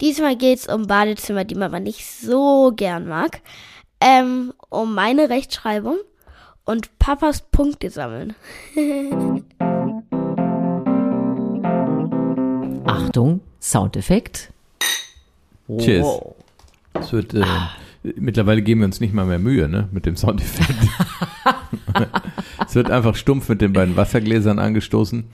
Diesmal geht es um Badezimmer, die man aber nicht so gern mag. Ähm, um meine Rechtschreibung und Papas Punkte sammeln. Achtung, Soundeffekt. Tschüss. Es wird, äh, mittlerweile geben wir uns nicht mal mehr Mühe, ne, mit dem Soundeffekt. es wird einfach stumpf mit den beiden Wassergläsern angestoßen.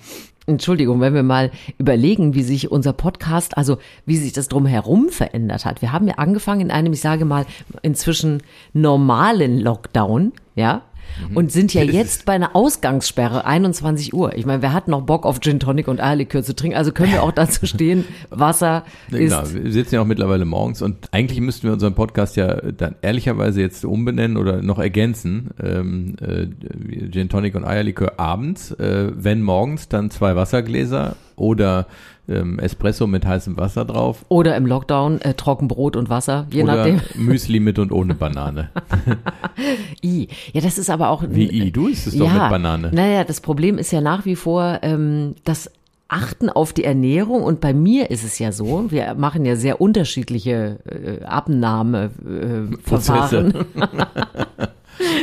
Entschuldigung, wenn wir mal überlegen, wie sich unser Podcast, also wie sich das drumherum verändert hat. Wir haben ja angefangen in einem, ich sage mal, inzwischen normalen Lockdown, ja, und sind ja jetzt bei einer Ausgangssperre, 21 Uhr. Ich meine, wer hat noch Bock auf Gin Tonic und Eierlikör zu trinken? Also können wir auch dazu stehen, Wasser ist... Genau, wir sitzen ja auch mittlerweile morgens und eigentlich müssten wir unseren Podcast ja dann ehrlicherweise jetzt umbenennen oder noch ergänzen. Ähm, äh, Gin Tonic und Eierlikör abends, äh, wenn morgens, dann zwei Wassergläser oder ähm, Espresso mit heißem Wasser drauf. Oder im Lockdown äh, Trockenbrot und Wasser, je oder nachdem. Müsli mit und ohne Banane. I. Ja, das ist aber auch. Wie I? Du isst es doch mit Banane. Naja, das Problem ist ja nach wie vor ähm, das Achten auf die Ernährung und bei mir ist es ja so, wir machen ja sehr unterschiedliche äh, Abnahmeverfahren.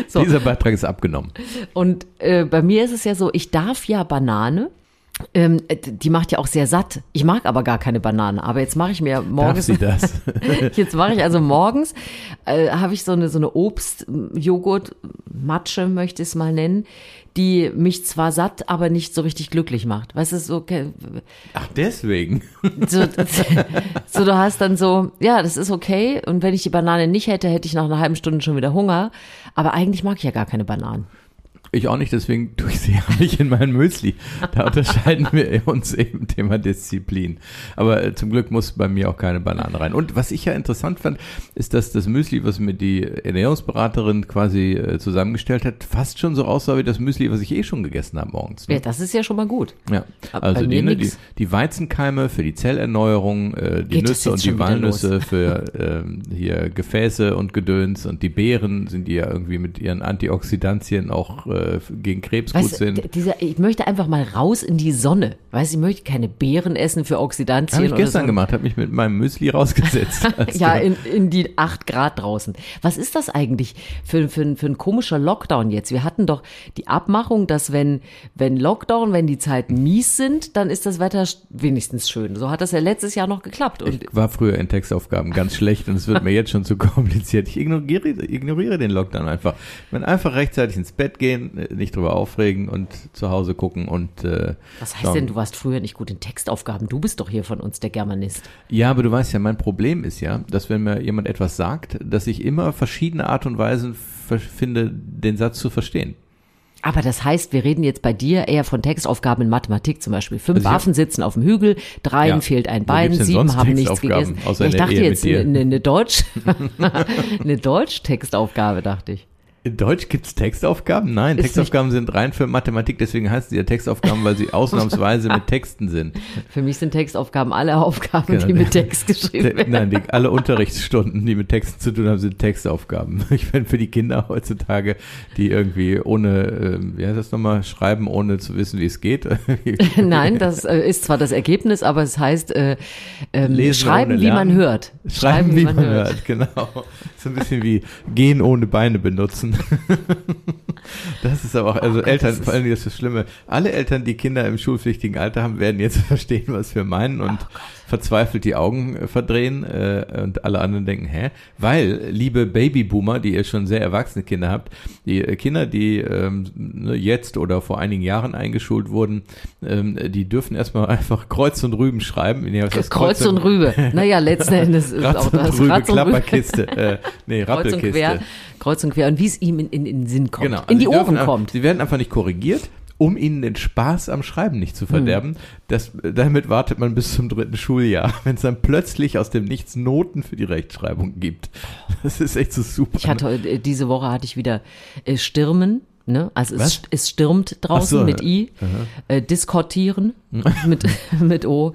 so. Dieser Beitrag ist abgenommen. Und äh, bei mir ist es ja so, ich darf ja Banane ähm, die macht ja auch sehr satt. Ich mag aber gar keine Banane. Aber jetzt mache ich mir morgens. Darf sie das? jetzt mache ich also morgens äh, habe ich so eine so eine Obst-Joghurt-Matsche möchte ich es mal nennen, die mich zwar satt, aber nicht so richtig glücklich macht. Weißt du so? Okay, Ach deswegen. So, so du hast dann so ja das ist okay und wenn ich die Banane nicht hätte, hätte ich nach einer halben Stunde schon wieder Hunger. Aber eigentlich mag ich ja gar keine Bananen. Ich auch nicht, deswegen tue ich sie ja nicht in mein Müsli. Da unterscheiden wir uns eben Thema Disziplin. Aber äh, zum Glück muss bei mir auch keine Banane rein. Und was ich ja interessant fand, ist, dass das Müsli, was mir die Ernährungsberaterin quasi äh, zusammengestellt hat, fast schon so aussah wie das Müsli, was ich eh schon gegessen habe morgens. Ne? Ja, das ist ja schon mal gut. Ja, Aber also die, ne, die, die Weizenkeime für die Zellerneuerung, äh, die Geht Nüsse und die Walnüsse für ähm, hier Gefäße und Gedöns und die Beeren sind die ja irgendwie mit ihren Antioxidantien auch äh, gegen Krebs gut Weißt, du, sind. dieser, ich möchte einfach mal raus in die Sonne. Weißt ich möchte keine Beeren essen für Oxidantien. Habe ich gestern so. gemacht, habe mich mit meinem Müsli rausgesetzt. Ja, in, in die acht Grad draußen. Was ist das eigentlich für, für, für ein komischer Lockdown jetzt? Wir hatten doch die Abmachung, dass wenn, wenn Lockdown, wenn die Zeiten mies sind, dann ist das Wetter wenigstens schön. So hat das ja letztes Jahr noch geklappt. Und ich war früher in Textaufgaben ganz schlecht und es wird mir jetzt schon zu kompliziert. Ich ignoriere, ignoriere den Lockdown einfach. Will einfach rechtzeitig ins Bett gehen, nicht drüber aufregen und zu Hause gucken und äh, was heißt schauen. denn, du warst früher nicht gut in Textaufgaben? Du bist doch hier von uns der Germanist. Ja, aber du weißt ja, mein Problem ist ja, dass wenn mir jemand etwas sagt, dass ich immer verschiedene Art und Weisen finde, den Satz zu verstehen. Aber das heißt, wir reden jetzt bei dir eher von Textaufgaben in Mathematik zum Beispiel. Fünf Also Affen sitzen auf dem Hügel, dreien Ja. fehlt ein Bein, sieben haben nichts gegessen. Ja, ich dachte Ehe jetzt eine, eine Deutsch, eine Deutsch-Textaufgabe, dachte ich. In Deutsch gibt's Textaufgaben? Nein, Ist Textaufgaben sind rein für Mathematik, deswegen heißen sie ja Textaufgaben, weil sie ausnahmsweise mit Texten sind. Für mich sind Textaufgaben alle Aufgaben, Genau. die mit Text geschrieben werden. Nein, die, alle Unterrichtsstunden, die mit Texten zu tun haben, sind Textaufgaben. Ich finde für die Kinder heutzutage, die irgendwie ohne, ähm, wie heißt das nochmal, schreiben, ohne zu wissen, wie es geht. Nein, das äh, ist zwar das Ergebnis, aber es heißt äh, Lesen schreiben, wie man hört. Schreiben, wie man hört, genau. So ein bisschen wie gehen ohne Beine benutzen. Das ist aber auch, also Gott, Eltern, ist- vor allem das ist das Schlimme, alle Eltern, die Kinder im schulpflichtigen Alter haben, werden jetzt verstehen, was wir meinen und verzweifelt die Augen äh, verdrehen äh, und alle anderen denken, hä? Weil, liebe Babyboomer, die ihr schon sehr erwachsene Kinder habt, die äh, Kinder, die ähm, ne, jetzt oder vor einigen Jahren eingeschult wurden, ähm, die dürfen erstmal einfach Kreuz und Rüben schreiben. Nee, was das? Kreuz und Rübe. Naja, letzten Endes ist Ratz auch und das Rübe, Ratz und. Klapperkiste. Äh, nee, Kreuz und quer, kreuz und quer. Und wie es ihm in, in, in den Sinn kommt. Genau. in die Also sie dürfen Ohren kommt. Sie werden einfach nicht korrigiert, um ihnen den Spaß am Schreiben nicht zu verderben. Hm. Das, damit wartet man bis zum dritten Schuljahr, wenn es dann plötzlich aus dem Nichts Noten für die Rechtschreibung gibt. Das ist echt so super. Ich hatte äh, diese Woche hatte ich wieder äh, Stürmen. Ne? Also es, es stürmt draußen so, mit I, äh, diskortieren mit, mit O.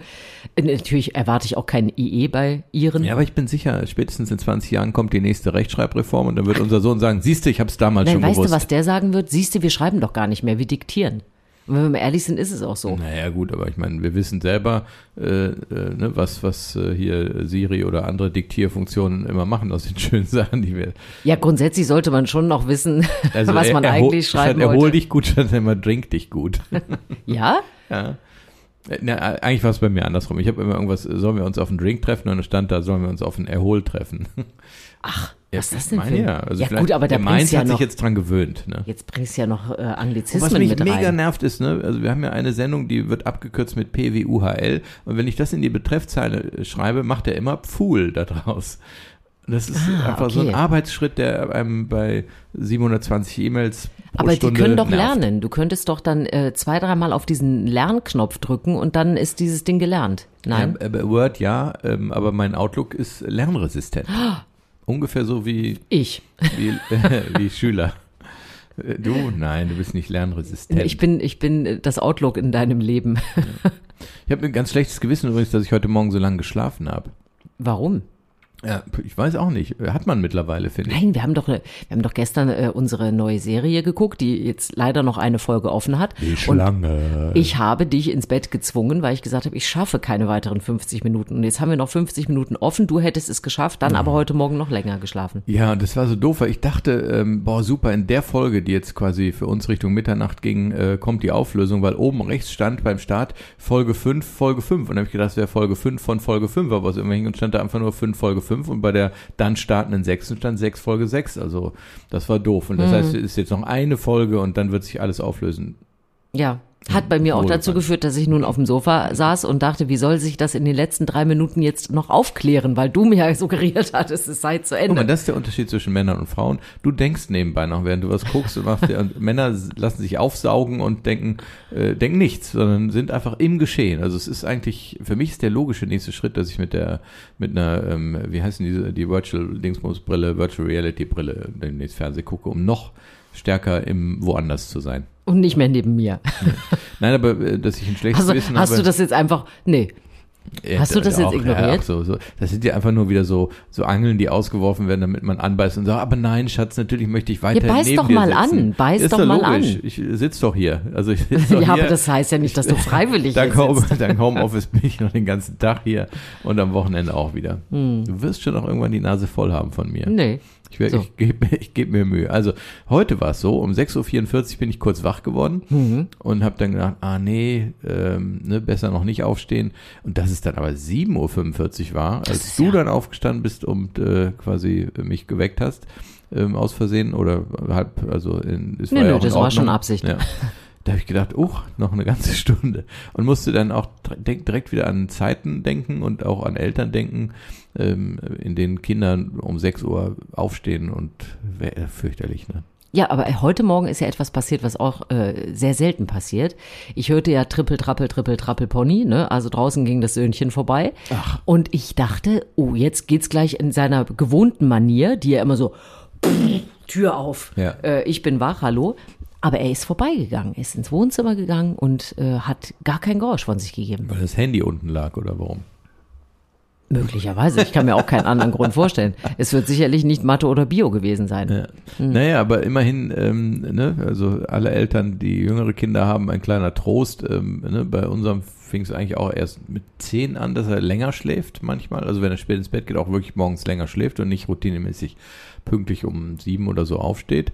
Äh, Natürlich erwarte ich auch kein IE bei Iren. ja, aber ich bin sicher, spätestens in 20 Jahren kommt die nächste Rechtschreibreform und dann wird unser Sohn sagen, siehst du, ich habe es damals Nein, schon weißt gewusst. du, was der sagen wird? Siehst du, wir schreiben doch gar nicht mehr, wir diktieren. Und wenn wir mal ehrlich sind, ist es auch so. Naja, gut, aber ich meine, wir wissen selber, äh, äh, ne, was, was äh, hier Siri oder andere Diktierfunktionen immer machen aus den schönen Sachen, die wir. Ja, grundsätzlich sollte man schon noch wissen, Also was man eigentlich schreiben statt Erhol wollte. dich gut, statt immer drink dich gut. Ja? ja. Äh, Na, eigentlich war es bei mir andersrum. Ich habe immer irgendwas, äh, sollen wir uns auf einen Drink treffen? Und dann stand da, sollen wir uns auf einen Erhol treffen. Ach, Ja, was ist das denn meine für ja, also ja gut, aber da der Mainz bringst ja hat noch, sich jetzt dran gewöhnt. Ne? jetzt bringst du ja noch äh, Anglizismen was mich mit mega rein. nervt ist, ne, also wir haben ja eine Sendung, die wird abgekürzt mit P wie UHL und wenn ich das in die Betreffzeile äh, schreibe, macht er immer Pfuhl da draus. Das ist Ah, einfach so ein okay. Arbeitsschritt, der einem bei 720 E-Mails pro Aber die Stunde können doch nervt. lernen. Du könntest doch dann äh, zwei, dreimal auf diesen Lernknopf drücken und dann ist dieses Ding gelernt. Nein. Ja, äh, Word ja, ähm, aber mein Outlook ist lernresistent. Ungefähr so wie, Ich. wie, wie Schüler. Äh, Du? Nein, du bist nicht lernresistent. Ich bin, ich bin äh, das Outlook in deinem Leben. ich habe ein ganz schlechtes Gewissen übrigens, dass ich heute Morgen so lange geschlafen habe. Warum? Ja, ich weiß auch nicht. Hat man mittlerweile, finde ich. Nein, wir haben doch, äh, wir haben doch gestern äh, unsere neue Serie geguckt, die jetzt leider noch eine Folge offen hat. Die Und Schlange. ich habe dich ins Bett gezwungen, weil ich gesagt habe, ich schaffe keine weiteren 50 Minuten. Und jetzt haben wir noch 50 Minuten offen. Du hättest es geschafft, dann aber heute Morgen noch länger geschlafen. Ja, und das war so doof, weil ich dachte, ähm, boah, super, in der Folge, die jetzt quasi für uns Richtung Mitternacht ging, äh, kommt die Auflösung, weil oben rechts stand beim Start Folge 5, Folge 5. Und dann habe ich gedacht, das wäre Folge 5 von Folge 5, aber aus irgendwelchen Gründen stand da einfach nur 5, Folge 5 und bei der dann startenden 6 stand 6, Folge 6. Also das war doof. Und das heißt, es ist jetzt noch eine Folge und dann wird sich alles auflösen. Ja. Hat bei mir auch dazu geführt, dass ich nun auf dem Sofa saß und dachte, wie soll sich das in den letzten drei Minuten jetzt noch aufklären, weil du mir ja suggeriert hattest, es sei zu Guck Ende. mal, das ist der Unterschied zwischen Männern und Frauen. Du denkst nebenbei noch, während du was guckst und machst dir, und Männer lassen sich aufsaugen und denken, äh, denken nichts, sondern sind einfach im Geschehen. Also es ist eigentlich, für mich ist der logische nächste Schritt, dass ich mit der, mit einer, ähm, wie heißen diese, die Virtual Dingsbums Brille, Virtual Reality Brille demnächst Fernsehen gucke, um noch stärker im woanders zu sein. Und nicht mehr neben mir. Nein, aber äh, dass ich ein schlechtes Also, Gewissen hast habe. du das jetzt einfach, nee. Ja, Hast du das jetzt auch, ignoriert? Ja, so, so. Das sind ja einfach nur wieder so, so Angeln, die ausgeworfen werden, damit man anbeißt und sagt, aber nein, Schatz, natürlich möchte ich weiter Ja, beiß neben doch mal sitzen. an, beiß ist doch mal logisch. an. Ich sitze doch hier. Also ich sitz doch Ja, hier. aber das heißt ja nicht, dass du freiwillig dank, hier Home, sitzt. dank Homeoffice bin ich noch den ganzen Tag hier und am Wochenende auch wieder. Hm. Du wirst schon auch irgendwann die Nase voll haben von mir. Nee. Ich, So. ich gebe ich geb mir Mühe. Also heute war es so, um 6.44 Uhr bin ich kurz wach geworden Mhm. und habe dann gedacht, ah nee, ähm, ne, besser noch nicht aufstehen. Und dass es dann aber 7.45 Uhr war, als ist du ja- dann aufgestanden bist und äh, quasi mich geweckt hast, ähm, aus Versehen oder halb, also in, es Nö, war ja nö, auch in das war schon Ordnung. Absicht. Ja. Da habe ich gedacht, oh, noch eine ganze Stunde. Und musste dann auch direkt wieder an Zeiten denken und auch an Eltern denken, ähm, in denen Kinder um 6 Uhr aufstehen und wär, fürchterlich, ne? Ja, aber heute Morgen ist ja etwas passiert, was auch äh, sehr selten passiert. Ich hörte ja Trippel, Trappel, Trippel, Trappel, Pony, ne? Also draußen ging das Söhnchen vorbei. Ach. Und ich dachte, oh, jetzt geht's gleich in seiner gewohnten Manier, die er immer so Tür auf. Ja. Äh, ich bin wach, hallo. Aber er ist vorbeigegangen, ist ins Wohnzimmer gegangen und äh, hat gar kein Geräusch von sich gegeben. Weil das Handy unten lag oder warum? Möglicherweise. Ich kann mir auch keinen anderen Grund vorstellen. Es wird sicherlich nicht Mathe oder Bio gewesen sein. Ja. Naja, aber immerhin, ähm, ne, also alle Eltern, die jüngere Kinder haben, ein kleiner Trost. Ähm, ne, bei unserem fing es eigentlich auch erst mit 10 an, dass er länger schläft manchmal. Also wenn er spät ins Bett geht, auch wirklich morgens länger schläft und nicht routinemäßig pünktlich um sieben oder so aufsteht.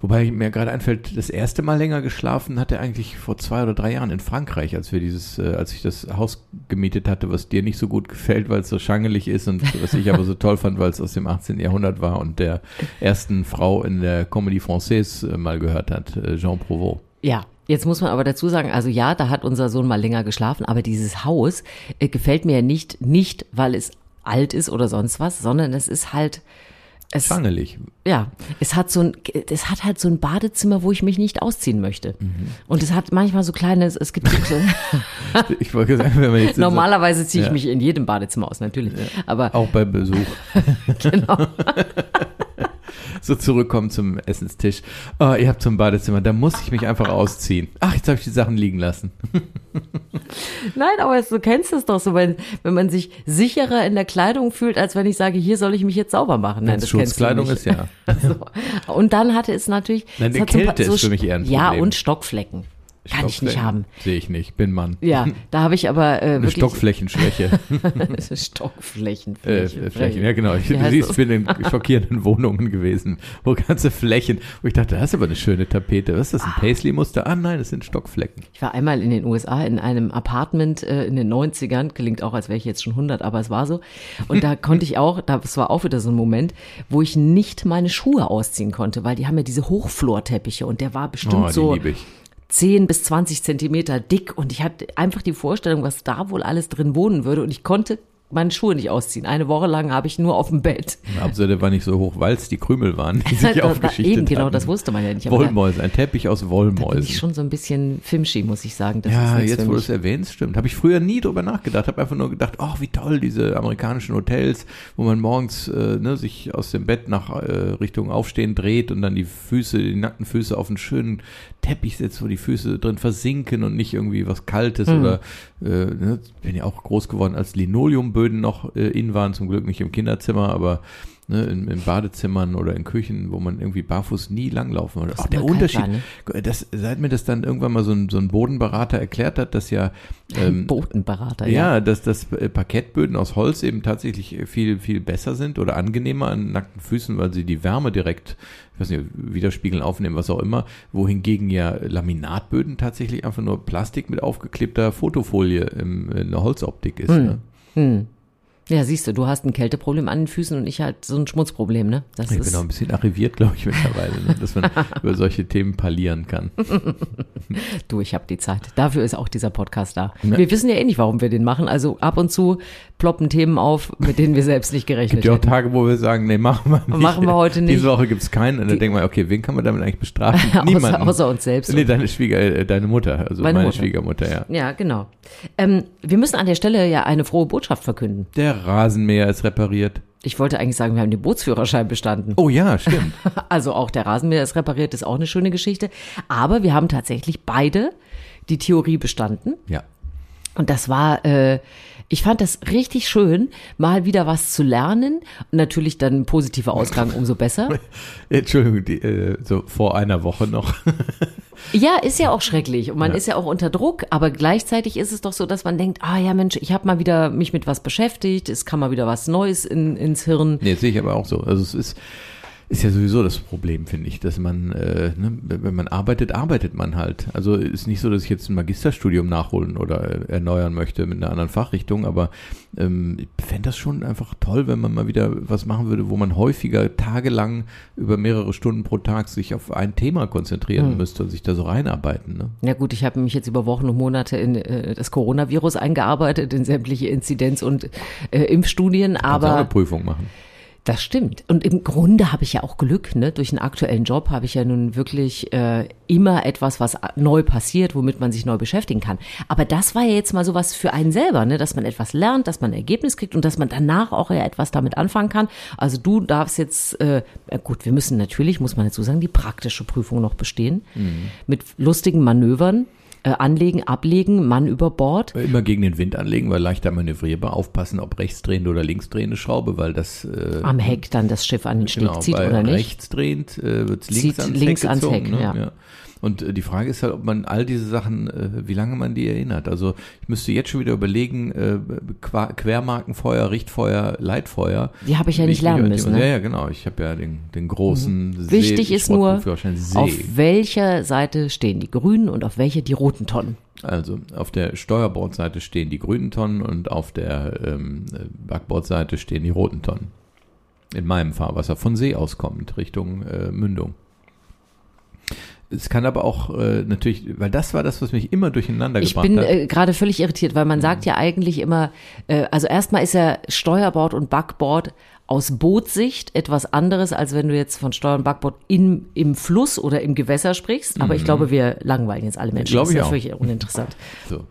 Wobei mir gerade einfällt, das erste Mal länger geschlafen hat er eigentlich vor zwei oder drei Jahren in Frankreich, als wir dieses, äh, als ich das Haus gemietet hatte, was dir nicht so gut gefällt, weil es so schangelig ist und was ich aber so toll fand, weil es aus dem 18. Jahrhundert war und der ersten Frau in der Comédie Française äh, mal gehört hat, äh, Jean Prouvost. Ja. Jetzt muss man aber dazu sagen, also ja, da hat unser Sohn mal länger geschlafen, aber dieses Haus äh, gefällt mir ja nicht, nicht weil es alt ist oder sonst was, sondern es ist halt, es, Schangelig. ja, es hat so ein, es hat halt so ein Badezimmer, wo ich mich nicht ausziehen möchte. Und es hat manchmal so kleine, es- es gibt so, Ich wollte sagen, wenn man jetzt normalerweise ziehe ich Ja. mich in jedem Badezimmer aus, natürlich. Aber auch bei Besuch genau. So zurückkommen zum Essenstisch. Oh, ihr habt so ein Badezimmer, da muss ich mich einfach ausziehen. Ach, jetzt habe ich die Sachen liegen lassen. Nein, aber du kennst es doch so, wenn, wenn man sich sicherer in der Kleidung fühlt, als wenn ich sage, hier soll ich mich jetzt sauber machen. Nein, das Schutzkleidung ist, ja. So. Und dann hatte es natürlich. Nein, die Kälte so ist für mich eher ein Ja, Problem. und Stockflecken. Kann ich nicht haben. Sehe ich nicht, bin Mann. Ja, da habe ich aber äh, Eine Stockflächenschwäche. Stockflächen. äh, Flächen. Ja, genau. Ich, du siehst, ich bin in schockierenden Wohnungen gewesen, wo ganze Flächen, wo ich dachte, das ist aber eine schöne Tapete. Was ist das, ein Paisley-Muster? Ah nein, das sind Stockflecken. Ich war einmal in den USA in einem Apartment äh, in den 90ern, klingt auch, als wäre ich jetzt schon 100, aber es war so. Und da konnte ich auch, das war auch wieder so ein Moment, wo ich nicht meine Schuhe ausziehen konnte, weil die haben ja diese Hochflorteppiche und der war bestimmt Oh, so. 10 bis 20 Zentimeter dick und ich hatte einfach die Vorstellung, was da wohl alles drin wohnen würde und ich konnte meine Schuhe nicht ausziehen. Eine Woche lang habe ich nur auf dem Bett. Hauptsache, der war nicht so hoch, weil es die Krümel waren, die sich Da- da- aufgeschichtet Eben, genau, hatten. das wusste man ja nicht. Wollmäuse, ein Teppich aus Da bin Wollmäusen. ich schon so ein bisschen filmschi, muss ich sagen. Das ja, jetzt wo du es erwähnst, stimmt. Habe ich früher nie drüber nachgedacht. Habe einfach nur gedacht, ach, wie toll diese amerikanischen Hotels, wo man morgens äh, ne, sich aus dem Bett nach äh, Richtung Aufstehen dreht und dann die Füße, die nackten Füße auf einen schönen Teppich setzt, wo die Füße drin versinken und nicht irgendwie was Kaltes Mhm. oder äh, ne, bin ja auch groß geworden, als Linoleumböden noch äh, in waren, zum Glück nicht im Kinderzimmer, aber ne, in, in Badezimmern oder in Küchen, wo man irgendwie barfuß nie langlaufen würde. Was Auch der Unterschied, war, ne? das, seit mir das dann irgendwann mal so ein, so ein Bodenberater erklärt hat, dass ja ähm, Botenberater, ja, ja. dass, dass äh, Parkettböden aus Holz eben tatsächlich viel, viel besser sind oder angenehmer an nackten Füßen, weil sie die Wärme direkt, ich weiß nicht, widerspiegeln, aufnehmen, was auch immer, wohingegen ja Laminatböden tatsächlich einfach nur Plastik mit aufgeklebter Fotofolie im, in der Holzoptik ist. Ne? Hm. Ja, siehst du, du hast ein Kälteproblem an den Füßen und ich halt so ein Schmutzproblem, ne? Das Ich ist bin auch ein bisschen arriviert, glaube ich, mittlerweile, ne? dass man über solche Themen parlieren kann. du, ich habe die Zeit. Dafür ist auch dieser Podcast da. Wir wissen ja eh nicht, warum wir den machen. Also ab und zu ploppen Themen auf, mit denen wir selbst nicht gerechnet gibt ja auch. Tage, wo wir sagen, nee, machen wir nicht. Machen wir heute nicht. Diese Woche gibt's keinen. Und dann denken wir, okay, wen kann man damit eigentlich bestrafen? Niemanden. außer, außer uns selbst. Nee, deine Schwieger, äh, deine Mutter, also Meine meine, Mutter. Schwiegermutter, ja. Ja, genau. Ähm, wir müssen an der Stelle ja eine frohe Botschaft verkünden. Der Rasenmäher ist repariert. Ich wollte eigentlich sagen, wir haben den Bootsführerschein bestanden. Oh ja, stimmt. Also auch der Rasenmäher ist repariert, ist auch eine schöne Geschichte. Aber wir haben tatsächlich beide die Theorie bestanden. ja. Und das war, äh, ich fand das richtig schön, mal wieder was zu lernen. Und natürlich dann ein positiver Ausgang, umso besser. Entschuldigung, die, äh, so vor einer Woche noch. Ja, ist ja auch schrecklich und man Ja. ist ja auch unter Druck, aber gleichzeitig ist es doch so, dass man denkt, ah ja Mensch, ich habe mal wieder mich mit was beschäftigt, es kam mal wieder was Neues in, ins Hirn. Nee, sehe ich aber auch so. Also es ist, ist ja sowieso das Problem, finde ich, dass man, äh, ne, wenn man arbeitet, arbeitet man halt. Also ist nicht so, dass ich jetzt ein Magisterstudium nachholen oder äh, erneuern möchte mit einer anderen Fachrichtung, aber ähm, ich fände das schon einfach toll, wenn man mal wieder was machen würde, wo man häufiger tagelang über mehrere Stunden pro Tag sich auf ein Thema konzentrieren müsste und sich da so reinarbeiten. Ne? Ja gut, ich habe mich jetzt über Wochen und Monate in äh, das Coronavirus eingearbeitet, in sämtliche Inzidenz- und äh, Impfstudien, Kannst auch eine aber Prüfung machen. Das stimmt. Und im Grunde habe ich ja auch Glück, ne? Durch einen aktuellen Job habe ich ja nun wirklich äh, immer etwas, was neu passiert, womit man sich neu beschäftigen kann. Aber das war ja jetzt mal sowas für einen selber, ne? Dass man etwas lernt, dass man ein Ergebnis kriegt und dass man danach auch ja etwas damit anfangen kann. Also du darfst jetzt, äh, äh, gut, wir müssen natürlich, muss man dazu sagen, die praktische Prüfung noch bestehen. Mit lustigen Manövern. Äh, anlegen, ablegen, Mann über Bord. Immer gegen den Wind anlegen, weil leichter manövrierbar. Aufpassen, ob rechtsdrehende oder linksdrehende Schraube, weil das äh, Am Heck dann das Schiff an den Steg genau, zieht oder nicht. rechtsdrehend äh, wird es links, Zieht ans, links Heck ans gezogen, Heck, ne? ja. Und äh, die Frage ist halt, ob man all diese Sachen, äh, wie lange man die erinnert. Also ich müsste jetzt schon wieder überlegen, äh, Quermarkenfeuer, Richtfeuer, Leitfeuer. Die habe ich ja nicht lernen müssen. Ne? Ja, ja, genau. Ich habe ja den, den großen See, Wichtig ist nur, auf welcher Seite stehen die grünen und auf welcher die roten Tonnen. Also auf der Steuerbordseite stehen die grünen Tonnen und auf der ähm, Backbordseite stehen die roten Tonnen. In meinem Fahrwasser von See aus kommend, Richtung äh, Mündung. Es kann aber auch äh, natürlich, weil das war das, was mich immer durcheinander Ich gebracht bin hat. äh, gerade völlig irritiert, weil man sagt ja eigentlich immer, äh, also erstmal ist ja Steuerbord und Backbord aus Bootssicht etwas anderes, als wenn du jetzt von Steuer und Backbord in, im Fluss oder im Gewässer sprichst. Aber ich glaube, wir langweilen jetzt alle Menschen. Glaube das ist ich ja auch. völlig uninteressant. so.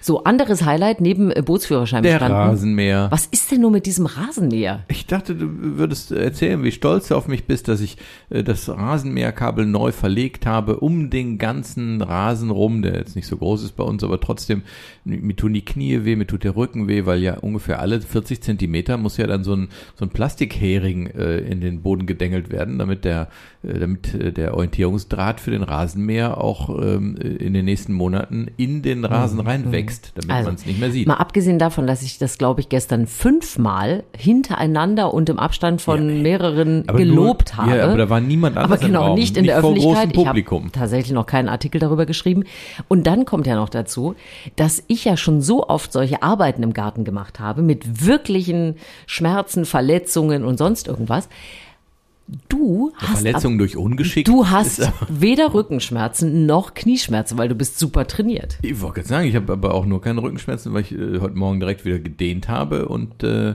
So, anderes Highlight neben äh, Bootsführerschein Der bestanden. Rasenmäher. Was ist denn nur mit diesem Rasenmäher? Ich dachte, du würdest erzählen, wie stolz du auf mich bist, dass ich äh, das Rasenmäherkabel neu verlegt habe, um den ganzen Rasen rum, der jetzt nicht so groß ist bei uns, aber trotzdem, mir tun die Knie weh, mir tut der Rücken weh, weil ja ungefähr alle 40 Zentimeter muss ja dann so ein, so ein Plastikhering äh, in den Boden gedengelt werden, damit der, äh, damit der Orientierungsdraht für den Rasenmäher auch ähm, in den nächsten Monaten in den Rasen reinwächst, damit Also, man es nicht mehr sieht. Mal abgesehen davon, dass ich das, glaube ich, gestern fünfmal hintereinander und im Abstand von mehreren Aber gelobt nur, habe. Ja, aber da war niemand aber anders im genau, Raum, nicht in der vor Öffentlichkeit. Ich habe tatsächlich noch keinen Artikel darüber geschrieben. Und dann kommt ja noch dazu, dass ich ja schon so oft solche Arbeiten im Garten gemacht habe, mit wirklichen Schmerzen, Verletzungen und sonst irgendwas. Du hast Verletzungen durch Ungeschick. Du hast aber- weder Rückenschmerzen noch Knieschmerzen, weil du bist super trainiert. Ich wollte gerade sagen, ich habe aber auch nur keine Rückenschmerzen, weil ich äh, heute Morgen direkt wieder gedehnt habe und äh,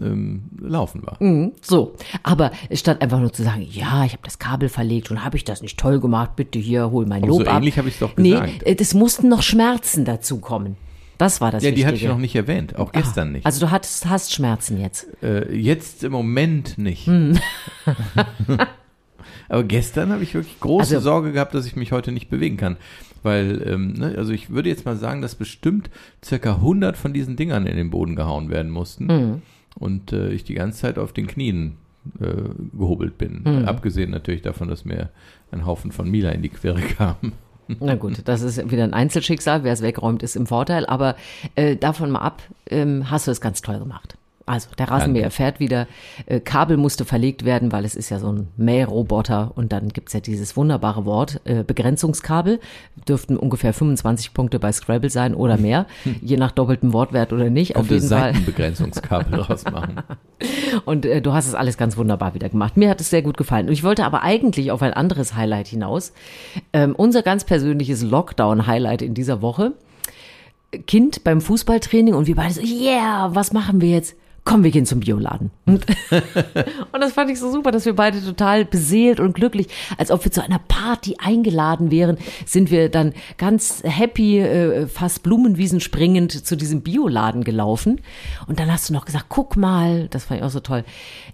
ähm, laufen war. Mhm, So, aber statt einfach nur zu sagen, ja, ich habe das Kabel verlegt und habe ich das nicht toll gemacht, bitte hier, hol mein Aber Lob so ab. ähnlich habe ich's doch Nee, gesagt. äh, es mussten noch Schmerzen dazu kommen. Das war das Ja, die Wichtige. hatte ich noch nicht erwähnt, auch gestern nicht. Also du hattest, hast Schmerzen jetzt. Äh, jetzt im Moment nicht. Hm. Aber gestern habe ich wirklich große Also- Sorge gehabt, dass ich mich heute nicht bewegen kann. Weil, ähm, ne, also ich würde jetzt mal sagen, dass bestimmt circa 100 von diesen Dingern in den Boden gehauen werden mussten. Hm. Und äh, ich die ganze Zeit auf den Knien äh, gehobelt bin. Hm. Abgesehen natürlich davon, dass mir ein Haufen von Mila in die Quere kam. Na gut, das ist wieder ein Einzelschicksal. Wer es wegräumt, ist im Vorteil. Aber äh, davon mal ab, ähm, hast du es ganz toll gemacht. Also der Rasenmäher fährt wieder. Äh, Kabel musste verlegt werden, weil es ist ja so ein Mähroboter. Und dann gibt's ja dieses wunderbare Wort, äh, Begrenzungskabel. Dürften ungefähr 25 Punkte bei Scrabble sein oder mehr. je nach doppeltem Wortwert oder nicht. Auf jeden Fall. Seitenbegrenzungskabel draus machen. Und äh, du hast es alles ganz wunderbar wieder gemacht. Mir hat es sehr gut gefallen. Und ich wollte aber eigentlich auf ein anderes Highlight hinaus. Ähm, unser ganz persönliches Lockdown-Highlight in dieser Woche. Kind beim Fußballtraining und wir beide so, yeah, was machen wir jetzt? Komm, wir gehen zum Bioladen. Und, und das fand ich so super, dass wir beide total beseelt und glücklich, als ob wir zu einer Party eingeladen wären, sind wir dann ganz happy, äh, fast Blumenwiesen springend zu diesem Bioladen gelaufen. Und dann hast du noch gesagt, guck mal, das fand ich auch so toll.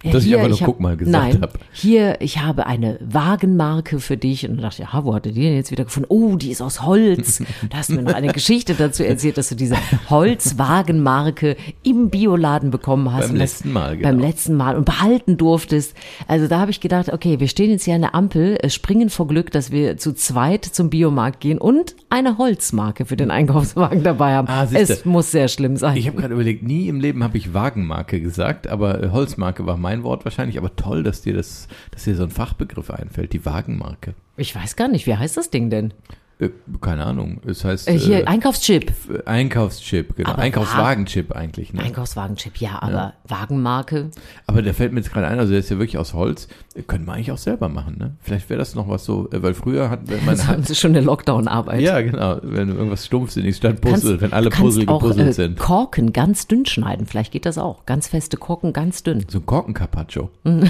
Äh, Dass ich einfach nur hab- guck mal gesagt nein, hab. Hier, ich habe eine Wagenmarke für dich. Und dann dachte ich, ja, wo hat er die denn jetzt wieder gefunden? Oh, die ist aus Holz. Da hast du mir noch eine Geschichte dazu erzählt, dass du diese Holzwagenmarke im Bioladen bekommen hast. Beim letzten Mal, genau. Beim letzten Mal und behalten durftest. Also da habe ich gedacht, okay, wir stehen jetzt hier an der Ampel, springen vor Glück, dass wir zu zweit zum Biomarkt gehen und eine Holzmarke für den Einkaufswagen dabei haben. Ah, siehste. es muss sehr schlimm sein. Ich habe gerade überlegt, nie im Leben habe ich Wagenmarke gesagt, aber Holzmarke war mein Wort wahrscheinlich. Aber toll, dass dir das, dass dir so ein Fachbegriff einfällt, die Wagenmarke. ich weiß gar nicht, wie heißt das Ding denn? Äh, keine Ahnung. Es heißt Äh, hier, äh, Einkaufschip. Einkaufschip, genau. Aber Einkaufswagenchip eigentlich. Ne? Einkaufswagenchip, ja, aber Wagenmarke. Aber der fällt mir jetzt gerade ein, also der ist ja wirklich aus Holz. Äh, Können wir eigentlich auch selber machen, ne? Vielleicht wäre das noch was so, äh, weil früher hat man Das ist schon eine Lockdown-Arbeit. ja genau, wenn irgendwas stumpfsinniges statt Puzzle, wenn alle Puzzle auch, gepuzzelt äh, sind. Korken ganz dünn schneiden. Vielleicht geht das auch. Ganz feste Korken, ganz dünn. So ein Korkencarpaccio.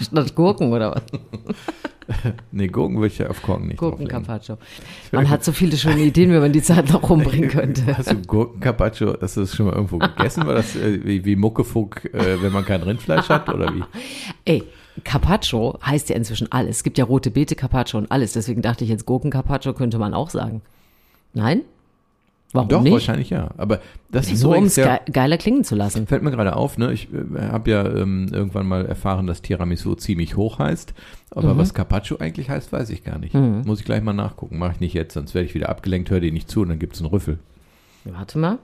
Statt Gurken oder was? Nee, Gurken würde ich ja auf Korken nicht Gurken drauflegen. Carpaccio. Man hat so viele schöne Ideen, wenn man die Zeit noch rumbringen könnte. Hast du Gurkencarpaccio, hast du das schon mal irgendwo gegessen? War das äh, wie, wie Muckefuck, äh, wenn man kein Rindfleisch hat oder wie? Ey, Carpaccio heißt ja inzwischen alles. Es gibt ja rote Beete Carpaccio und alles. Deswegen dachte ich jetzt Gurken Carpaccio könnte man auch sagen. Nein? Warum Doch, nicht? wahrscheinlich ja. Aber das ist So, um es ja, geiler klingen zu lassen. fällt mir gerade auf, ne? Ich äh, habe ja ähm, irgendwann mal erfahren, dass Tiramisu ziemlich hoch heißt. Aber was Carpaccio eigentlich heißt, weiß ich gar nicht. Muss ich gleich mal nachgucken. Mache ich nicht jetzt, sonst werde ich wieder abgelenkt, höre dir nicht zu und dann gibt's einen Rüffel. Warte mal.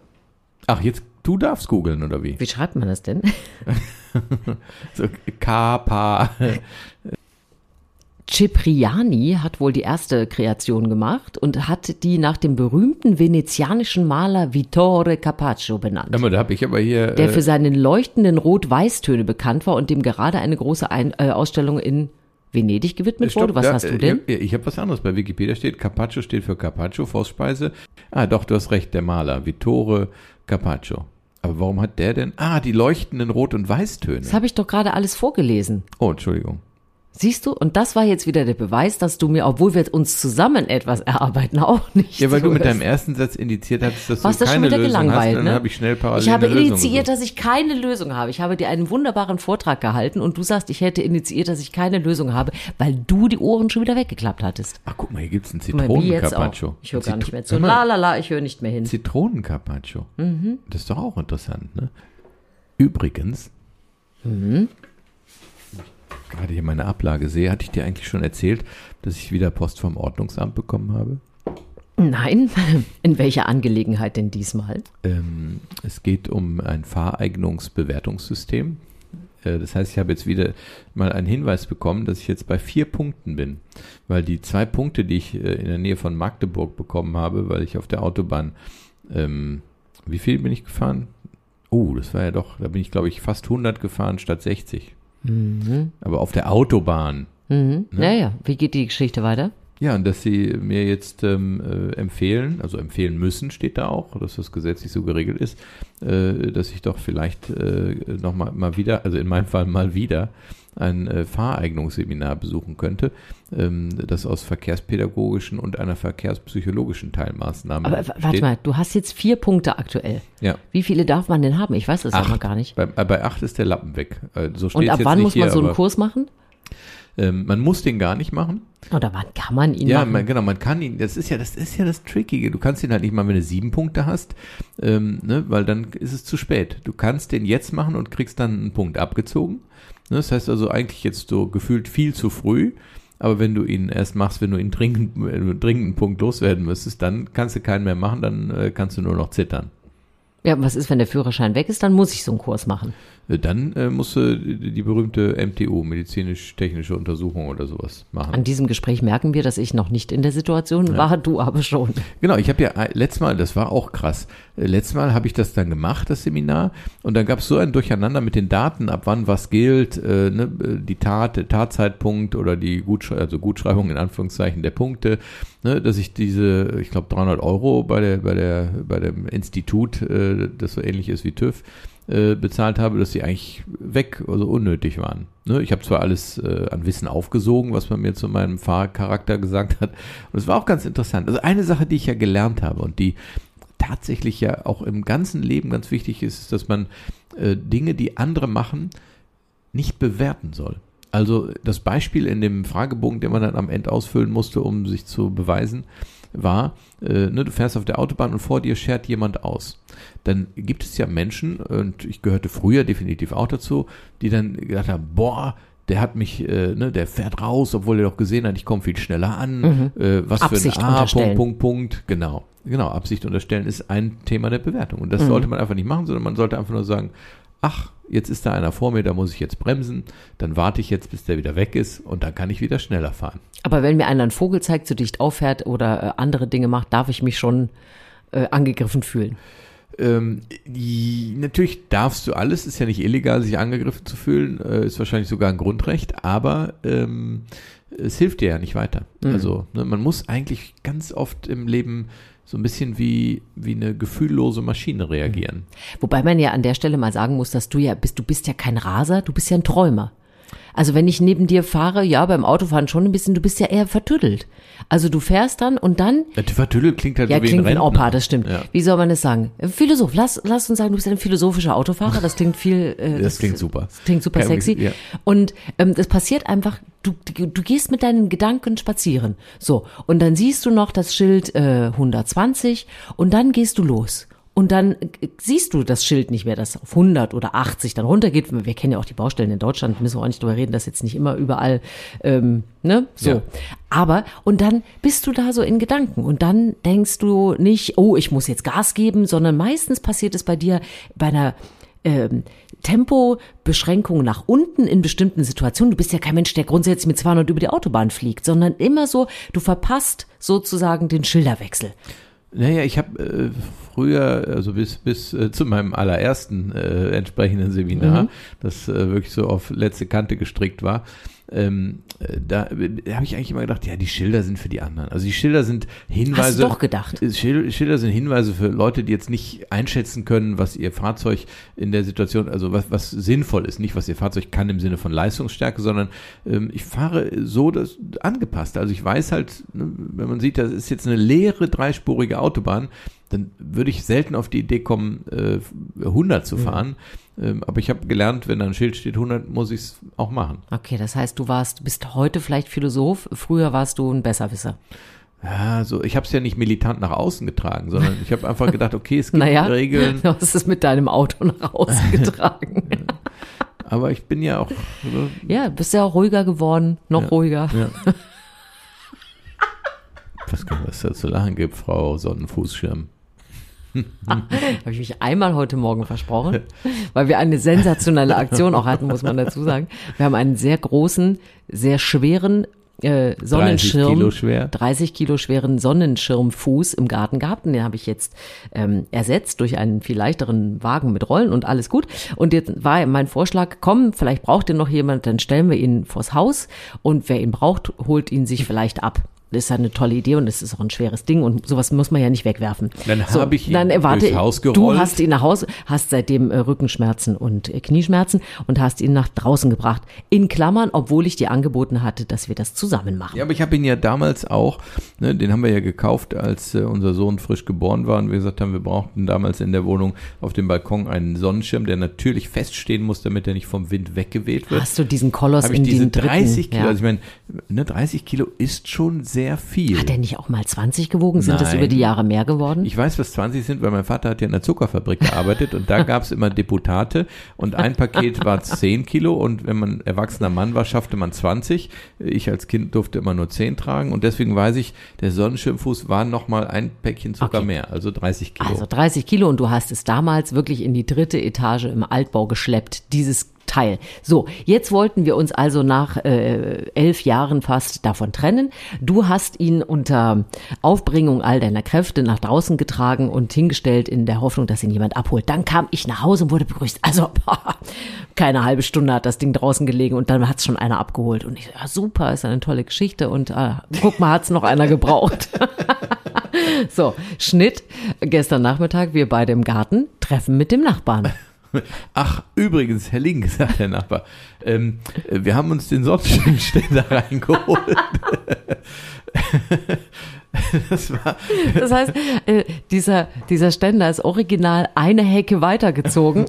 Ach, jetzt, du darfst googeln, oder wie? Wie schreibt man das denn? So, Kapa. Cipriani hat wohl die erste Kreation gemacht und hat die nach dem berühmten venezianischen Maler Vittore Carpaccio benannt. Mal, da habe ich aber hier. der äh, für seine leuchtenden Rot-Weiß-Töne bekannt war und dem gerade eine große Ein äh, Ausstellung in Venedig gewidmet Stopp, wurde. Was da, hast du äh, denn? Ich, ich habe was anderes. Bei Wikipedia steht, Carpaccio steht für Carpaccio, Vorspeise. Ah, doch, du hast recht, der Maler, Vittore Carpaccio. Aber warum hat der denn? Ah, die leuchtenden Rot- und Weißtöne. Das habe ich doch gerade alles vorgelesen. Oh, Entschuldigung. Siehst du? Und das war jetzt wieder der Beweis, dass du mir, obwohl wir uns zusammen etwas erarbeiten, auch nicht. Ja, weil du mit deinem ersten Satz indiziert hattest, dass Warst du du schon keine wieder Lösung hast. gelangweilt, und dann ne? habe ich schnell parallel Ich habe initiiert, dass ich keine Lösung habe. Ich habe dir einen wunderbaren Vortrag gehalten und du sagst, ich hätte initiiert, dass ich keine Lösung habe, weil du die Ohren schon wieder weggeklappt hattest. Ach, guck mal, hier gibt's einen. Zitronencarpaccio. Ich höre gar nicht mehr zu. La la la, ich höre nicht mehr hin. Zitronencarpaccio. Mhm. Das ist doch auch interessant, ne? Übrigens, Mhm. Gerade hier meine Ablage sehe, hatte ich dir eigentlich schon erzählt, dass ich wieder Post vom Ordnungsamt bekommen habe? Nein, in welcher Angelegenheit denn diesmal? Ähm, es geht um ein Fahreignungsbewertungssystem. Äh, das heißt, ich habe jetzt wieder mal einen Hinweis bekommen, dass ich jetzt bei vier Punkten bin. Weil die zwei Punkte, die ich äh, in der Nähe von Magdeburg bekommen habe, weil ich auf der Autobahn, ähm, wie viel bin ich gefahren? Oh, das war ja doch, da bin ich glaube ich fast 100 gefahren statt 60. Mhm. Aber auf der Autobahn. Mhm. Ne? Naja, wie geht die Geschichte weiter? Ja, und dass sie mir jetzt ähm, äh, empfehlen, also empfehlen müssen, steht da auch, dass das gesetzlich so geregelt ist, äh, dass ich doch vielleicht äh, noch mal, wieder, also in meinem Fall mal wieder, ein äh, Fahreignungsseminar besuchen könnte, ähm, das aus verkehrspädagogischen und einer verkehrspsychologischen Teilmaßnahme Aber w- warte besteht. mal, du hast jetzt vier Punkte aktuell. Ja. Wie viele darf man denn haben? Ich weiß das auch Acht. gar nicht. Bei, äh, bei acht ist der Lappen weg. Äh, so Und ab wann muss man hier, so einen Kurs machen? Ähm, man muss den gar nicht machen. Oder wann kann man ihn Ja, machen? man, genau, man kann ihn, das ist ja, das ist ja das Trickige. Du kannst ihn halt nicht mal, wenn du sieben Punkte hast, ähm, ne, weil dann ist es zu spät. Du kannst den jetzt machen und kriegst dann einen Punkt abgezogen. Ne, das heißt also eigentlich jetzt so gefühlt viel zu früh. Aber wenn du ihn erst machst, wenn du ihn dringend, dringend einen Punkt loswerden müsstest, dann kannst du keinen mehr machen, dann äh, kannst du nur noch zittern. ja, was ist, wenn der Führerschein weg ist? Dann muss ich so einen Kurs machen. Äh, Dann äh, musst du die, berühmte MTU, medizinisch-technische Untersuchung oder sowas machen. An diesem Gespräch merken wir, dass ich noch nicht in der Situation war, du aber schon. Genau, ich habe ja äh, letztes Mal, das war auch krass, äh, letztes Mal habe ich das dann gemacht, das Seminar, und dann gab es so ein Durcheinander mit den Daten, ab wann was gilt, äh, ne, äh, die Tat, der Tatzeitpunkt oder die Gutschreibung, also Gutschreibung in Anführungszeichen der Punkte, ne, dass ich diese, ich glaube 300 Euro bei der, bei der, bei dem Institut, äh, das so ähnlich ist wie TÜV, äh, bezahlt habe, dass sie eigentlich weg, also unnötig waren. Ne? Ich habe zwar alles äh, an Wissen aufgesogen, was man mir zu meinem Fahrcharakter gesagt hat, und es war auch ganz interessant. Also eine Sache, die ich ja gelernt habe und die tatsächlich ja auch im ganzen Leben ganz wichtig ist, ist, dass man äh, Dinge, die andere machen, nicht bewerten soll. Also das Beispiel in dem Fragebogen, den man dann am Ende ausfüllen musste, um sich zu beweisen, war, äh, ne, du fährst auf der Autobahn und vor dir schert jemand aus. Dann gibt es ja Menschen, und ich gehörte früher definitiv auch dazu, die dann gedacht haben, boah, der hat mich, äh, ne, der fährt raus, obwohl er doch gesehen hat, ich komme viel schneller an. Äh, was Mhm. Absicht für ein A, unterstellen. Punkt, Punkt, Punkt. Genau. Genau, Absicht unterstellen ist ein Thema der Bewertung. Und das Mhm. sollte man einfach nicht machen, sondern man sollte einfach nur sagen, ach, jetzt ist da einer vor mir, da muss ich jetzt bremsen, dann warte ich jetzt, bis der wieder weg ist und dann kann ich wieder schneller fahren. Aber wenn mir einer einen Vogel zeigt, zu dicht auffährt oder äh, andere Dinge macht, darf ich mich schon äh, angegriffen fühlen. Ähm, die, natürlich darfst du alles, ist ja nicht illegal, sich angegriffen zu fühlen, äh, ist wahrscheinlich sogar ein Grundrecht, aber ähm, es hilft dir ja nicht weiter. Mhm. Also ne, man muss eigentlich ganz oft im Leben so ein bisschen wie, wie eine gefühllose Maschine reagieren. Wobei man ja an der Stelle mal sagen muss, dass du ja bist, du bist ja kein Raser, du bist ja ein Träumer. Also wenn ich neben dir fahre, ja, beim Autofahren schon ein bisschen, du bist ja eher vertüttelt. Also du fährst dann und dann, Ja, Tüdel klingt halt ja, so wie klingt ein Rentner. Opa, das stimmt. Ja. Wie soll man das sagen? Philosoph, lass, lass uns sagen, du bist ein philosophischer Autofahrer, das klingt viel, äh, Das klingt super. Das klingt super sexy. ja. Und ähm, das passiert einfach, du, du, du gehst mit deinen Gedanken spazieren. So, und dann siehst du noch das Schild äh, 120 und dann gehst du los. Und dann siehst du das Schild nicht mehr, das auf 100 oder 80 dann runtergeht. Wir kennen ja auch die Baustellen in Deutschland, müssen wir auch nicht drüber reden, dass jetzt nicht immer überall, ähm, ne, so. Ja. Aber, und dann bist du da so in Gedanken und dann denkst du nicht, oh, ich muss jetzt Gas geben, sondern meistens passiert es bei dir bei einer ähm, Tempobeschränkung nach unten in bestimmten Situationen. Du bist ja kein Mensch, der grundsätzlich mit 200 über die Autobahn fliegt, sondern immer so, du verpasst sozusagen den Schilderwechsel. Naja, ich habe äh, früher, also bis, bis äh, zu meinem allerersten äh, entsprechenden Seminar, Mhm. das äh, wirklich so auf letzte Kante gestrickt war, ähm, äh, da, da habe ich eigentlich immer gedacht, ja, die Schilder sind für die anderen. Also die Schilder sind Hinweise. Hast du doch gedacht. Äh, Schilder, Schilder sind Hinweise für Leute, die jetzt nicht einschätzen können, was ihr Fahrzeug in der Situation, also was, was sinnvoll ist, nicht was ihr Fahrzeug kann im Sinne von Leistungsstärke, sondern ähm, ich fahre so das angepasst. Also ich weiß halt, ne, wenn man sieht, das ist jetzt eine leere dreispurige Autobahn, dann würde ich selten auf die Idee kommen, äh, 100 zu fahren. Ähm, aber ich habe gelernt, wenn da ein Schild steht 100, muss ich es auch machen. Okay, das heißt, du warst, bist heute vielleicht Philosoph, früher warst du ein Besserwisser. Ja, so ich habe es ja nicht militant nach außen getragen, sondern ich habe einfach gedacht, okay, es gibt Naja, Regeln, du hast es mit deinem Auto nach außen getragen. aber ich bin ja auch so, ja, bist ja auch ruhiger geworden, noch Ja. ruhiger. Ja. Was kann was da zu lachen gibt, Frau Sonnenfußschirm. Habe ich mich einmal heute Morgen versprochen, weil wir eine sensationelle Aktion auch hatten, muss man dazu sagen. Wir haben einen sehr großen, sehr schweren äh, 30 Sonnenschirm, Kilo schwer. 30 Kilo schweren Sonnenschirmfuß im Garten gehabt und den habe ich jetzt ähm, ersetzt durch einen viel leichteren Wagen mit Rollen und alles gut. Und jetzt war mein Vorschlag, komm, vielleicht braucht ihr noch jemand, dann stellen wir ihn vors Haus und wer ihn braucht, holt ihn sich vielleicht ab. Das ist ja eine tolle Idee und es ist auch ein schweres Ding und sowas muss man ja nicht wegwerfen. Dann habe ich ihn dann, äh, warte, durchs Haus Du gerollt. hast ihn nach Hause, hast seitdem äh, Rückenschmerzen und äh, Knieschmerzen und hast ihn nach draußen gebracht. In Klammern, obwohl ich dir angeboten hatte, dass wir das zusammen machen. Ja, aber ich habe ihn ja damals auch, ne, den haben wir ja gekauft, als äh, unser Sohn frisch geboren war und wir gesagt haben, wir brauchten damals in der Wohnung auf dem Balkon einen Sonnenschirm, der natürlich feststehen muss, damit er nicht vom Wind weggeweht wird. Hast du diesen Koloss ich in diese den dritten, 30 Kilo, ja. also ich meine, ne, 30 Kilo ist schon sehr viel. Hat er nicht auch mal 20 gewogen? Sind das Nein. über die Jahre mehr geworden? Ich weiß, was 20 sind, weil mein Vater hat ja in der Zuckerfabrik gearbeitet und da gab es immer Deputate und ein Paket war 10 Kilo und wenn man erwachsener Mann war, schaffte man 20. Ich als Kind durfte immer nur 10 tragen und deswegen weiß ich, der Sonnenschirmfuß war nochmal ein Päckchen Zucker Okay. mehr, also 30 Kilo. Also 30 Kilo und du hast es damals wirklich in die dritte Etage im Altbau geschleppt, dieses Teil. So, jetzt wollten wir uns also nach äh, elf Jahren fast davon trennen. Du hast ihn unter Aufbringung all deiner Kräfte nach draußen getragen und hingestellt in der Hoffnung, dass ihn jemand abholt. Dann kam ich nach Hause und wurde begrüßt. Also keine halbe Stunde hat das Ding draußen gelegen und dann hat es schon einer abgeholt. Und ich ja super, ist eine tolle Geschichte und äh, guck mal, hat es noch einer gebraucht. So, Schnitt. Gestern Nachmittag, wir beide im Garten, treffen mit dem Nachbarn. Ach, übrigens, Herr Link, sagt der Nachbar, ähm, äh, wir haben uns den Sonnenschirmständer reingeholt. das war, Das heißt, äh, dieser, dieser Ständer ist original eine Hecke weitergezogen.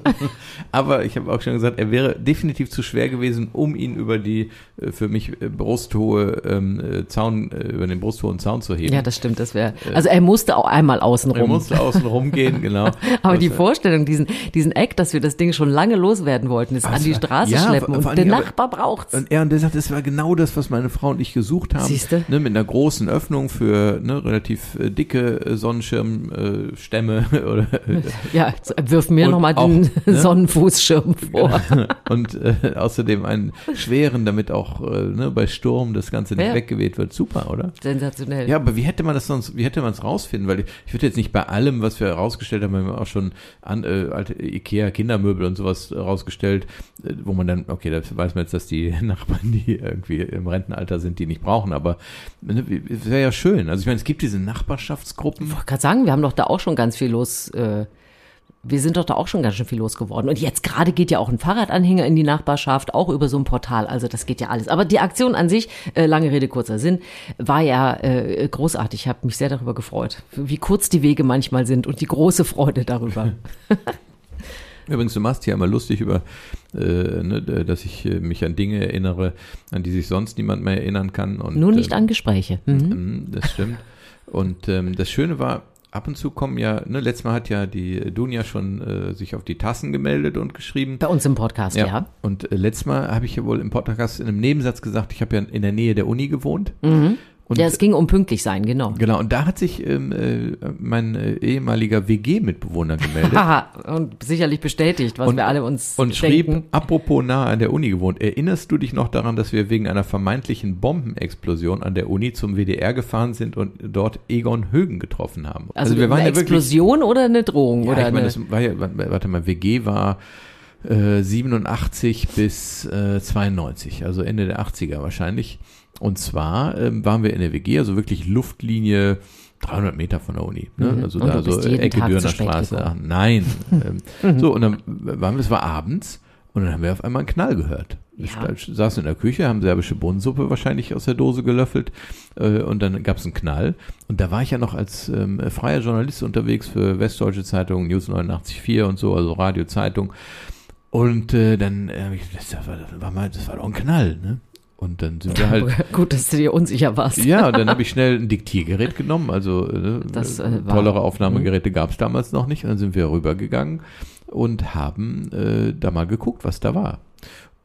Aber ich habe auch schon gesagt, er wäre definitiv zu schwer gewesen, um ihn über die für mich äh, brusthohe ähm, äh, Zaun, äh, über den brusthohen Zaun zu heben. Ja, das stimmt, das wäre. Also er musste auch einmal außen er rum. musste außen rumgehen, genau. Aber die Das, äh, Vorstellung, diesen, diesen Eck, dass wir das Ding schon lange loswerden wollten, ist Ach, an die Straße ja, schleppen und der Nachbar braucht's. Und er und der sagt, das war genau das, was meine Frau und ich gesucht haben. Siehste? Ne, mit einer großen Öffnung für ne, relativ äh, dicke äh, Sonnenschirmstämme äh, oder äh, Ja, wirf mir nochmal den ne? Sonnenfußschirm vor. und äh, außerdem einen schweren, damit auch äh, ne, bei Sturm das Ganze nicht Ja. weggeweht wird. Super, oder? Sensationell. Ja, aber wie hätte man das sonst, wie hätte man es rausfinden? Weil ich, ich würde jetzt nicht bei allem, was wir herausgestellt haben, haben wir auch schon an, äh, alte Ikea Kindermöbel und sowas rausgestellt, äh, wo man dann, okay, da weiß man jetzt, dass die Nachbarn, die irgendwie im Rentenalter sind, die nicht brauchen, aber ne, es wäre ja schön. Also ich meine, es gibt diese Nachbarschaftsgruppen. Ich wollte gerade sagen, wir haben doch da auch schon ganz viel los. Äh, wir sind doch da auch schon ganz schön viel losgeworden. Und jetzt gerade geht ja auch ein Fahrradanhänger in die Nachbarschaft, auch über so ein Portal. Also das geht ja alles. Aber die Aktion an sich, äh, lange Rede, kurzer Sinn, war ja äh, großartig. Ich habe mich sehr darüber gefreut, wie kurz die Wege manchmal sind und die große Freude darüber. Übrigens, du machst ja immer lustig über, äh, ne, dass ich äh, mich an Dinge erinnere, an die sich sonst niemand mehr erinnern kann. Und, Nur nicht ähm, an Gespräche. Mhm. Mm, Das stimmt. Und ähm, das Schöne war, ab und zu kommen ja, ne, letztes Mal hat ja die Dunja schon äh, sich auf die Tassen gemeldet und geschrieben. Bei uns im Podcast, ja. Und äh, letztes Mal habe ich ja wohl im Podcast in einem Nebensatz gesagt, ich habe ja in der Nähe der Uni gewohnt. Und Ja, es ging um pünktlich sein, genau. genau, und da hat sich ähm, äh, mein äh, ehemaliger WG-Mitbewohner gemeldet. Und sicherlich bestätigt, was Und- wir alle uns Und denken. schrieb, apropos nahe an der Uni gewohnt, erinnerst du dich noch daran, dass wir wegen einer vermeintlichen Bombenexplosion an der Uni zum WDR gefahren sind und dort Egon Högen getroffen haben? Also, wir waren eine ja wirklich Explosion oder eine Drohung? Ja, oder ich meine, eine, das war ja, warte mal, WG war äh, 87 bis äh, 92, also Ende der 80er wahrscheinlich. Und zwar ähm, waren wir in der WG, also wirklich Luftlinie 300 Meter von der Uni. Ne? Mhm. Also Und da so Ecke Tag Dürner Straße. Ach, nein. ähm, so, und dann waren wir, es war abends und dann haben wir auf einmal einen Knall gehört. Wir Ja. saßen in der Küche, haben serbische Bohnensuppe wahrscheinlich aus der Dose gelöffelt äh, und dann gab es einen Knall. Und da war ich ja noch als ähm, freier Journalist unterwegs für Westdeutsche Zeitung, News 89.4 und so, also Radio, Zeitung. Und äh, dann, äh, ich- das war, das war mal, das war doch ein Knall, ne? Und dann sind wir halt Gut, dass du dir unsicher warst. ja, und dann habe ich schnell ein Diktiergerät genommen. Also äh, Das, äh, äh, war- tollere Aufnahmegeräte gab es damals noch nicht. Und dann sind wir rübergegangen und haben äh, da mal geguckt, was da war.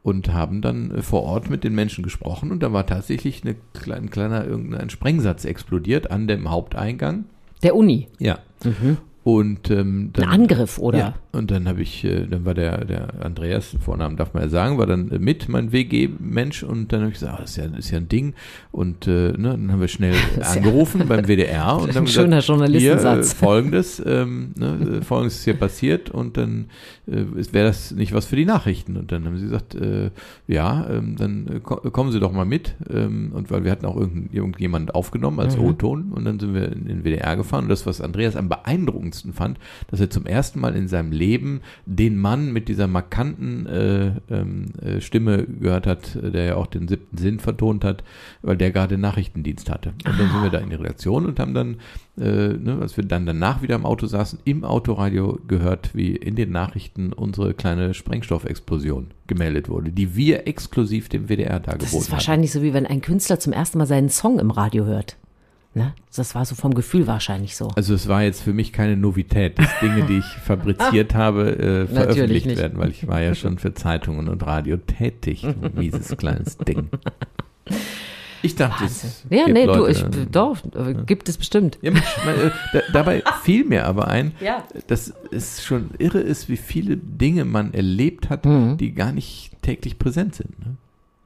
Und haben dann äh, vor Ort mit den Menschen gesprochen und da war tatsächlich eine klein, ein kleiner irgendein Sprengsatz explodiert an dem Haupteingang. Der Uni. Ja. Mhm. Und ähm, Ein dann, Angriff, oder? ja, und dann habe ich, äh, dann war der, der Andreas, den Vornamen darf man ja sagen, war dann äh, mit, mein WG-Mensch, und dann habe ich gesagt, das ist ja, ist ja ein Ding. Und äh, ne, dann haben wir schnell ist ja- angerufen beim WDR und Ein dann schöner gesagt, Journalistensatz. Hier, äh, folgendes, ähm, ne, äh, folgendes ist hier passiert und dann äh, wäre das nicht was für die Nachrichten. Und dann haben sie gesagt, äh, ja, ähm, dann äh, ko kommen Sie doch mal mit. Ähm, und weil wir hatten auch irgend, irgendjemand aufgenommen als Mhm. O-Ton und dann sind wir in den WDR gefahren. Und das, was Andreas am beeindruckendsten fand, dass er zum ersten Mal in seinem Leben den Mann mit dieser markanten äh, ähm, äh, Stimme gehört hat, äh, der ja auch den siebten Sinn vertont hat, weil der gerade Nachrichtendienst hatte. Und dann sind wir da in die Redaktion und haben dann, äh, ne, als wir dann danach wieder im Auto saßen, im Autoradio gehört, wie in den Nachrichten unsere kleine Sprengstoffexplosion gemeldet wurde, die wir exklusiv dem WDR Das dargeboten ist wahrscheinlich so, wie wenn ein Künstler zum ersten Mal seinen Song im Radio hört. Ne? Das war so vom Gefühl wahrscheinlich so. Also es war jetzt für mich keine Novität, dass Dinge, die ich fabriziert habe, äh, veröffentlicht werden, weil ich war ja schon für Zeitungen und Radio tätig, du mieses kleines Ding. Ich dachte, es Ja, gibt nee, du, Leute, ich, doch, äh, gibt es bestimmt. Ja, Mensch, mein, äh, da, dabei fiel mir aber ein, Ja. dass es schon irre ist, wie viele Dinge man erlebt hat, die gar nicht täglich präsent sind. Ne?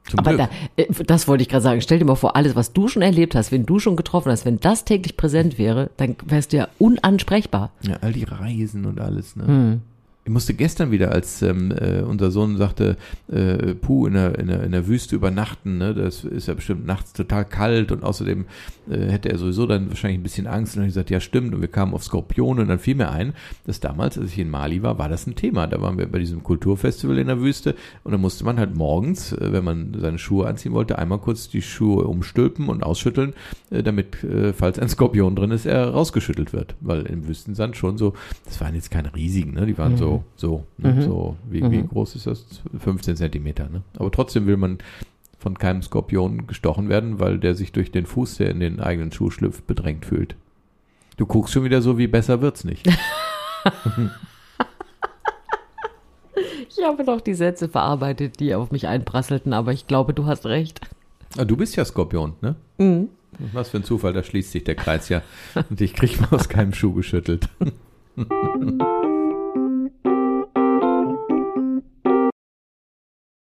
Zum. Aber da, äh, das wollte ich gerade sagen. Stell dir mal vor, alles, was du schon erlebt hast, wenn du schon getroffen hast, wenn das täglich präsent wäre, dann wärst du ja unansprechbar. Ja, all die Reisen und alles. Ne? Hm. Ich musste gestern wieder, als ähm, äh, unser Sohn sagte, äh, Puh, in der, in, der, in der Wüste übernachten, ne? das ist ja bestimmt nachts total kalt und außerdem äh, hätte er sowieso dann wahrscheinlich ein bisschen Angst. Und dann habe ich gesagt, ja stimmt. Und wir kamen auf Skorpione und dann fiel mir ein, dass damals, als ich in Mali war, war das ein Thema. Da waren wir bei diesem Kulturfestival in der Wüste und dann musste man halt morgens, äh, wenn man seine Schuhe anziehen wollte, einmal kurz die Schuhe umstülpen und ausschütteln, äh, damit, äh, falls ein Skorpion drin ist, er rausgeschüttelt wird. Weil im Wüstensand schon so, das waren jetzt keine riesigen, ne? die waren so, so, ne? so, wie, wie groß ist das? 15 Zentimeter, ne? Aber trotzdem will man von keinem Skorpion gestochen werden, weil der sich durch den Fuß, der in den eigenen Schuh schlüpft, bedrängt fühlt. Du guckst schon wieder so, wie besser wird's nicht. Ich habe noch die Sätze verarbeitet, die auf mich einprasselten, aber ich glaube, du hast recht. Ah, du bist ja Skorpion, ne? Mhm. Was für ein Zufall, da schließt sich der Kreis ja. Und ich krieg mal aus keinem Schuh geschüttelt.